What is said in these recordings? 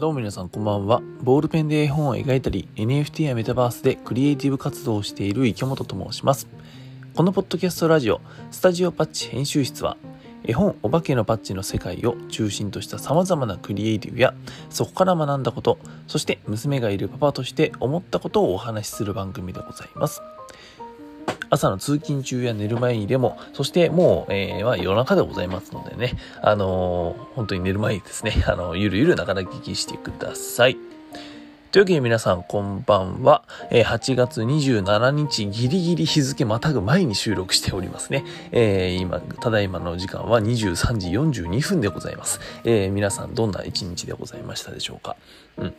どうも皆さんこんばんは。ボールペンで絵本を描いたり、NFT やメタバースでクリエイティブ活動をしている池本と申します。このポッドキャストラジオ、スタジオパッチ編集室は、絵本お化けのパッチの世界を中心とした様々なクリエイティブや、そこから学んだこと、そして娘がいるパパとして思ったことをお話しする番組でございます。朝の通勤中や寝る前にでも、そしてもう、えー、まあ、夜中でございますのでね、あのー、本当に寝る前にですね、あの、ゆるゆるながら聞きしてください。というわけで皆さんこんばんは。えー、8月27日ギリギリ日付またぐ前に収録しておりますね。えー、今、ただいまの時間は23時42分でございます。えー、皆さんどんな一日でございましたでしょうか？うん。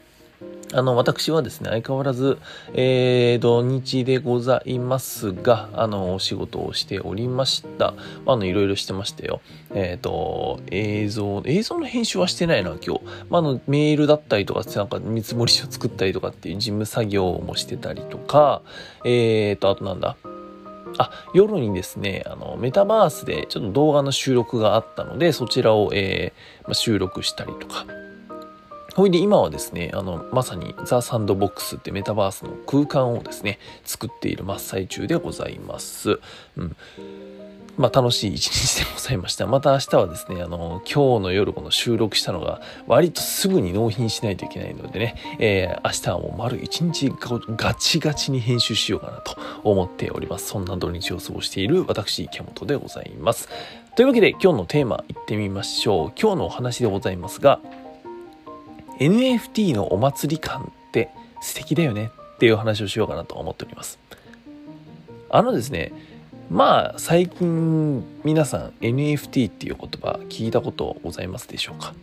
あの、私はですね、相変わらず、えー、土日でございますが、あの、お仕事をしておりました。あの、いろいろしてましたよ。えっ、ー、と、映像、映像の編集はしてないな、今日。まあ、の、メールだったりとか、なんか見積もり書作ったりとかっていう事務作業もしてたりとか、えっ、ー、と、あとなんだ。あ、夜にですね、あの、メタバースでちょっと動画の収録があったので、そちらを、えーま、収録したりとか、ほいで今はですね、あの、まさにザ・サンドボックスってメタバースの空間をですね、作っている真っ最中でございます。うん。まあ楽しい一日でございました。また明日はですね、あの、今日の夜この収録したのが割とすぐに納品しないといけないのでね、えー、明日はもう丸一日ガチガチに編集しようかなと思っております。そんな土日を過ごしている私、池本でございます。というわけで今日のテーマいってみましょう。今日のお話でございますが、NFT のお祭り感って素敵だよねっていう話をしようかなと思っております。あのですね、まあ最近皆さん NFT っていう言葉聞いたことございますでしょうか？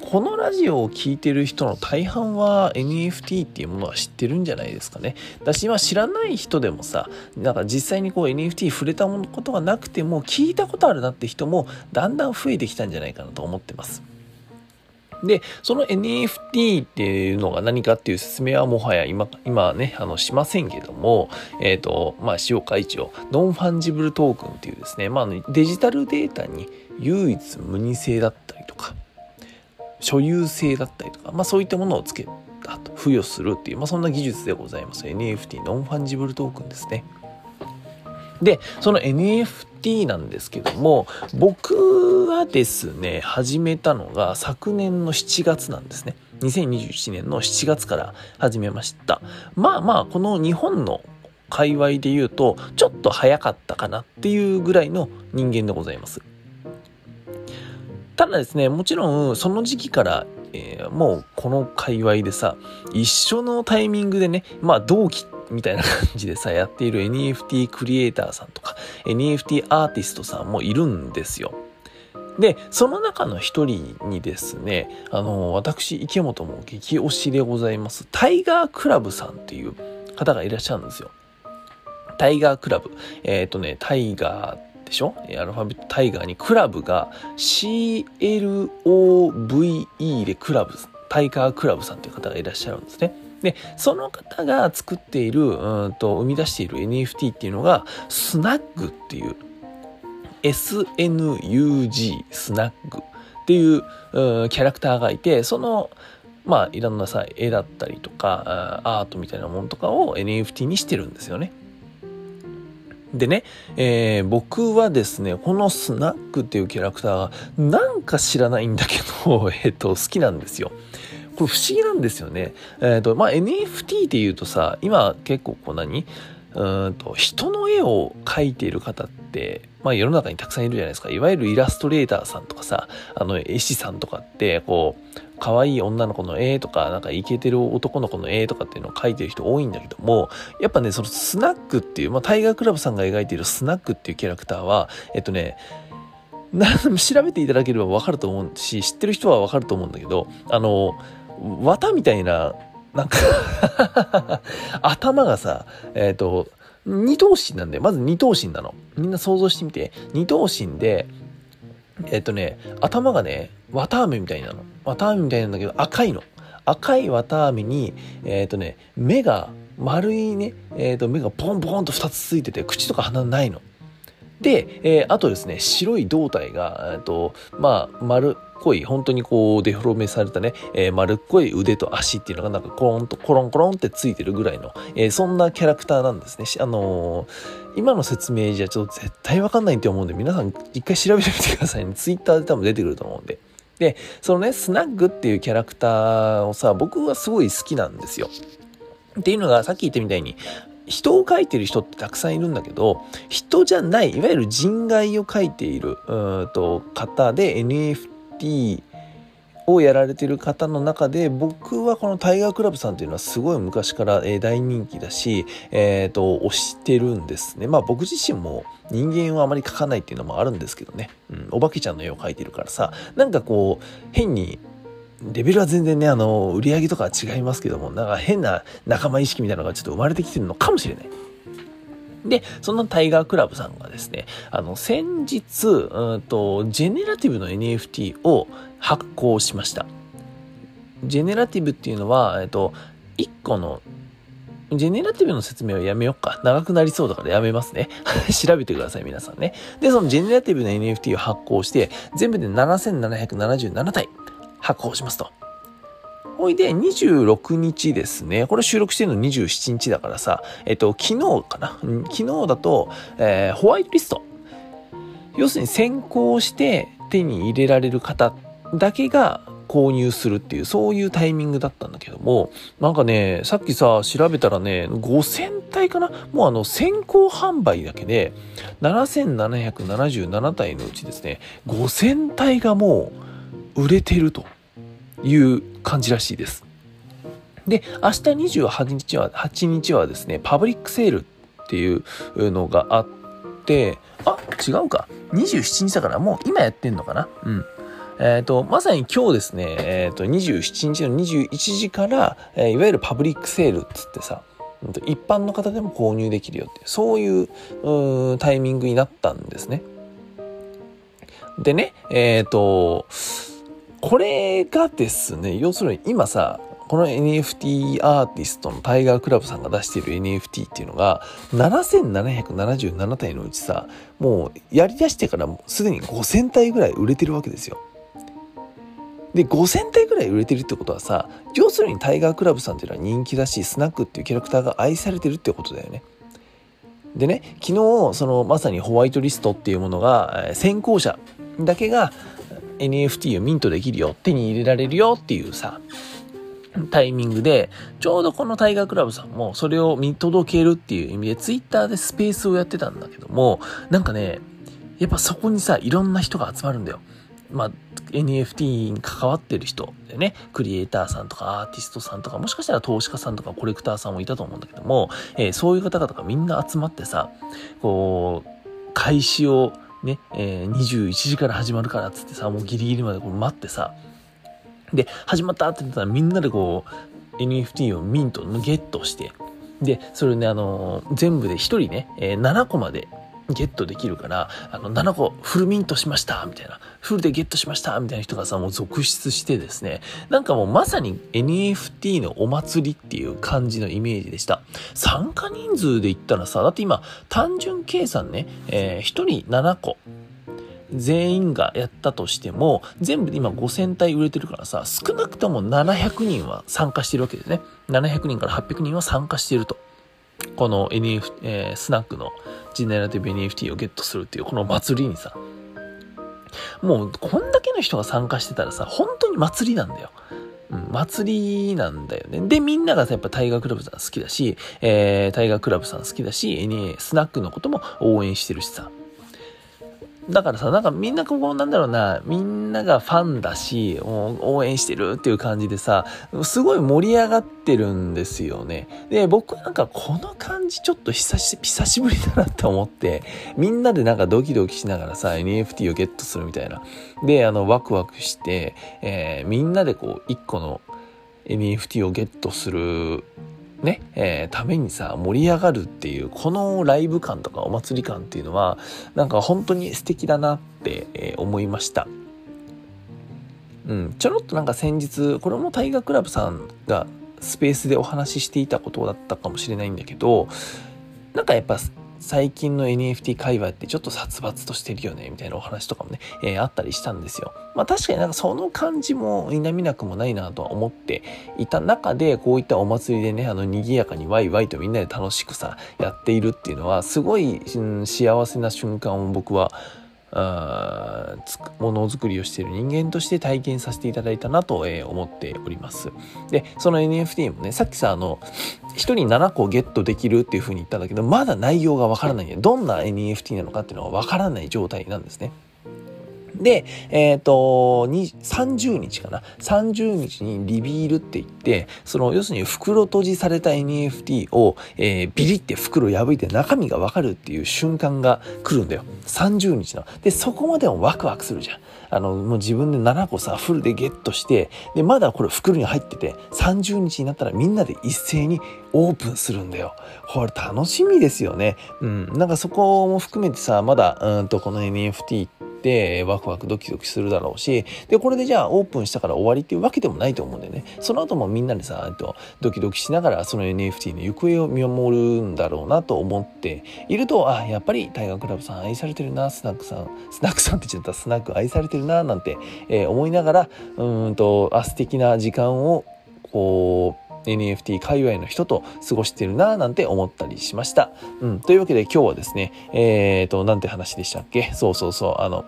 このラジオを聴いてる人の大半は NFT っていうものは知ってるんじゃないですかね。だし、まあ知らない人でもさ、なんか実際にこう NFT 触れたことがなくても聞いたことあるなって人もだんだん増えてきたんじゃないかなと思ってます。で、その NFT っていうのが何かっていう説明はもはや今、今ね、あの、しませんけども、えっ、ー、と、まあ、しようか一応、ノンファンジブルトークンっていうですね、まあ、デジタルデータに唯一無二性だったりとか、所有性だったりとか、まあ、そういったものをつけたと、付与するっていう、まあ、そんな技術でございます。NFT、ノンファンジブルトークンですね。で、その NFT なんですけども、僕はですね、始めたのが昨年の7月なんですね。2021年の7月から始めました。まあまあ、この日本の界隈で言うと、ちょっと早かったかなっていうぐらいの人間でございます。ただですね、もちろんその時期からえー、もうこの界隈でさ、一緒のタイミングでね、まあ同期みたいな感じでさ、やっている NFT クリエイターさんとか、NFT アーティストさんもいるんですよ。で、その中の一人にですね、あの、私、池本も激推しでございます、タイガークラブさんっていう方がいらっしゃるんですよ。タイガークラブ。えっ、ー、とね、タイガーでしょ？アルファベットタイガーにクラブが CLOVE でクラブ、タイガークラブさんという方がいらっしゃるんですね。で、その方が作っている、うんと、生み出している NFT っていうのが、スナッグっていう、SNUG、スナッグっていう、う、キャラクターがいて、その、まあ、いろんなさ、絵だったりとか、アートみたいなものとかを NFT にしてるんですよね。でね、えー、僕はですね、このスナックっていうキャラクターがなんか知らないんだけど、えっ、と、好きなんですよ。これ不思議なんですよね。えっ、ー、と、まあ、NFT っていうとさ、今結構こう何？うんと、人の絵を描いている方って、まあ世の中にたくさんいるじゃないですか。いわゆるイラストレーターさんとかさ、あの、絵師さんとかって、こう、可愛い女の子の絵とか、なんかイケてる男の子の絵とかっていうのを描いてる人多いんだけども、やっぱね、そのスナックっていう、まあタイガークラブさんが描いているスナックっていうキャラクターは、えっとね、調べていただければわかると思うし、知ってる人はわかると思うんだけど、あの、綿みたいな、なんか 頭がさ、えっ、ー、と、二頭身なんだよ。まず二頭身なの。みんな想像してみて。二頭身で、えっ、ー、とね、頭がね、綿あめみたいなの。綿あめみたいなんだけど、赤いの。赤い綿あめに、えっ、ー、とね、目が、丸いね、えっ、と、目がポンポンと二つついてて、口とか鼻ないの。で、えー、あとですね、白い胴体が、えっと、まあ、丸っこい、本当にこう、デフォルメされたね、えー、丸っこい腕と足っていうのがなんかコロンとコロンコロンってついてるぐらいの、えー、そんなキャラクターなんですね。あのー、今の説明じゃちょっと絶対わかんないと思うんで、皆さん一回調べてみてくださいね。ツイッターで多分出てくると思うんで。で、そのね、スナッグっていうキャラクターをさ、僕はすごい好きなんですよ。っていうのが、さっき言ったみたいに、人を描いてる人ってたくさんいるんだけど、人じゃない、いわゆる人外を描いている、うんと、方で NFT をやられてる方の中で、僕はこのタイガークラブさんっていうのはすごい昔から大人気だし、え、ー、と、推してるんですね。まあ僕自身も人間はあまり描かないっていうのもあるんですけどね。うん、お化けちゃんの絵を描いてるからさ、なんかこう、変にレベルは全然ね、あの、売り上げとかは違いますけども、なんか変な仲間意識みたいなのがちょっと生まれてきてるのかもしれない。で、そのタイガークラブさんがですね、あの、先日、うんと、ジェネラティブの NFT を発行しました。ジェネラティブっていうのは、えっと、1個のジェネラティブの説明はやめよっか。長くなりそうだからやめますね。調べてください、皆さんね。で、そのジェネラティブの NFT を発行して、全部で7777体発行しますと。ほいで、26日ですね。これ収録してるの27日だからさ、えっと、昨日かな？昨日だと、えー、ホワイトリスト。要するに先行して手に入れられる方だけが購入するっていう、そういうタイミングだったんだけども、なんかね、さっきさ、調べたらね、5000体かな？もうあの、先行販売だけで、7777体のうちですね、5000体がもう売れてると。いう感じらしいです。で、明日28日は、8日はですね、パブリックセールっていうのがあって、あ、違うか。27日だからもう今やってんのかな？うん。えっ、ー、と、まさに今日ですね、えっ、ー、と、27日の21時から、えー、いわゆるパブリックセールっつってさ、一般の方でも購入できるよって、そういうタイミングになったんですね。でね、えっ、と、これがですね、要するに今さ、この NFT アーティストのタイガークラブさんが出している NFT っていうのが7777体のうちさもうやりだしてからすでに5000体ぐらい売れてるわけですよ。で5000体ぐらい売れてるってことはさ要するにタイガークラブさんっていうのは人気だしスナックっていうキャラクターが愛されてるってことだよね。でね昨日そのまさにホワイトリストっていうものが先行者だけが NFT をミントできるよ、手に入れられるよっていうさ、タイミングで、ちょうどこのタイガークラブさんもそれを見届けるっていう意味で、ツイッターでスペースをやってたんだけども、なんかね、やっぱそこにさ、いろんな人が集まるんだよ。まあ、NFT に関わってる人でね、クリエイターさんとかアーティストさんとか、もしかしたら投資家さんとかコレクターさんもいたと思うんだけども、えー、そういう方々がみんな集まってさ、こう、開始をね、えー、21時から始まるからっつってさ、もうギリギリまでこう待ってさ、で、始まったって言ったらみんなでこう、NFT をミント、ゲットして、で、それね、あのー、全部で1人ね、えー、7個までゲットできるから、あの、7個フルミントしましたみたいな。フルでゲットしましたみたいな人がさ、もう続出してですね、なんかもうまさに NFT のお祭りっていう感じのイメージでした。参加人数で言ったらさ、だって今、単純計算ね、えー、1人7個。全員がやったとしても、全部で今5000体売れてるからさ、少なくとも700人は参加してるわけですね。700人から800人は参加してると。この NF、えー、スナックのジェネラティブ NFT をゲットするっていうこの祭りにさ、もうこんだけの人が参加してたらさ、本当に祭りなんだよ。うん、祭りなんだよね。で、みんながやっぱタイガークラブさん好きだし、えー、タイガークラブさん好きだし、NA、スナックのことも応援してるしさ。だからさ、なんかみんなこうなんだろうな、みんながファンだし、応援してるっていう感じでさ、すごい盛り上がってるんですよね。で、僕なんかこの感じちょっと久し久しぶりだなって思って、みんなでなんかドキドキしながらさ、NFT をゲットするみたいな。で、あの、ワクワクして、えー、みんなでこう、一個の NFT をゲットするね、えー、ためにさ、盛り上がるっていう、このライブ感とかお祭り感っていうのは、なんか本当に素敵だなって、えー、思いました。うん、ちょろっとなんか先日、これもタイガークラブさんがスペースでお話ししていたことだったかもしれないんだけど、なんかやっぱ最近の NFT 界隈ってちょっと殺伐としてるよねみたいなお話とかもね、えー、あったりしたんですよ。まあ確かになんかその感じも否みなくもないなとは思っていた中でこういったお祭りでねあの賑やかにワイワイとみんなで楽しくさやっているっていうのはすごい、うん、幸せな瞬間を僕はあものづくりをしている人間として体験させていただいたなと、えー、思っております。で、その NFT もね、さっきさ、あの、1人7個ゲットできるっていうふうに言ったんだけど、まだ内容がわからない。どんな NFT なのかっていうのはわからない状態なんですね。で、えっ、ー、と、30日かな。30日にリビールって言って、その、要するに袋閉じされた NFT を、えー、ビリって袋破いて中身がわかるっていう瞬間が来るんだよ。30日の。で、そこまでもワクワクするじゃん。あの、もう自分で7個さ、フルでゲットして、で、まだこれ袋に入ってて、30日になったらみんなで一斉にオープンするんだよ。これ楽しみですよね。うん。なんかそこも含めてさ、まだ、うんとこの NFT ってワクワクドキドキするだろうし、で、これでじゃあオープンしたから終わりっていうわけでもないと思うんだよね。その後もみんなでさ、とドキドキしながらその NFT の行方を見守るんだろうなと思っていると、あ、やっぱりタイガークラブさん愛されてるな、スナックさん、スナックさんって言っちゃったスナック愛されてるな、なんて、えー、思いながら、うんと、あ、素敵な時間を、こう、NFT 界隈の人と過ごしてるなぁなんて思ったりしました。うん。というわけで今日はですね、えーと、なんて話でしたっけ？そうそうそう、あの、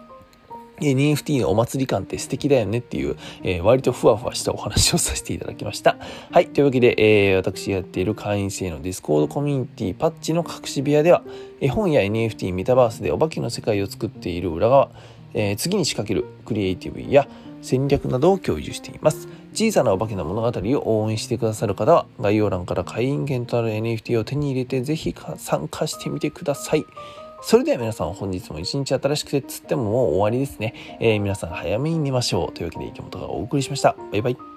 NFT のお祭り感って素敵だよねっていう、えー、割とふわふわしたお話をさせていただきました。はい。というわけで、えー、私がやっている会員制の Discord コミュニティパッチの隠し部屋では、絵本や NFT メタバースでお化けの世界を作っている裏側、えー、次に仕掛けるクリエイティブや戦略などを共有しています。小さなお化けの物語を応援してくださる方は、概要欄から会員権となる NFT を手に入れて、ぜひ参加してみてください。それでは皆さん本日も一日新しくてつってももう終わりですね。えー、皆さん早めに寝ましょう。というわけで池本がお送りしました。バイバイ。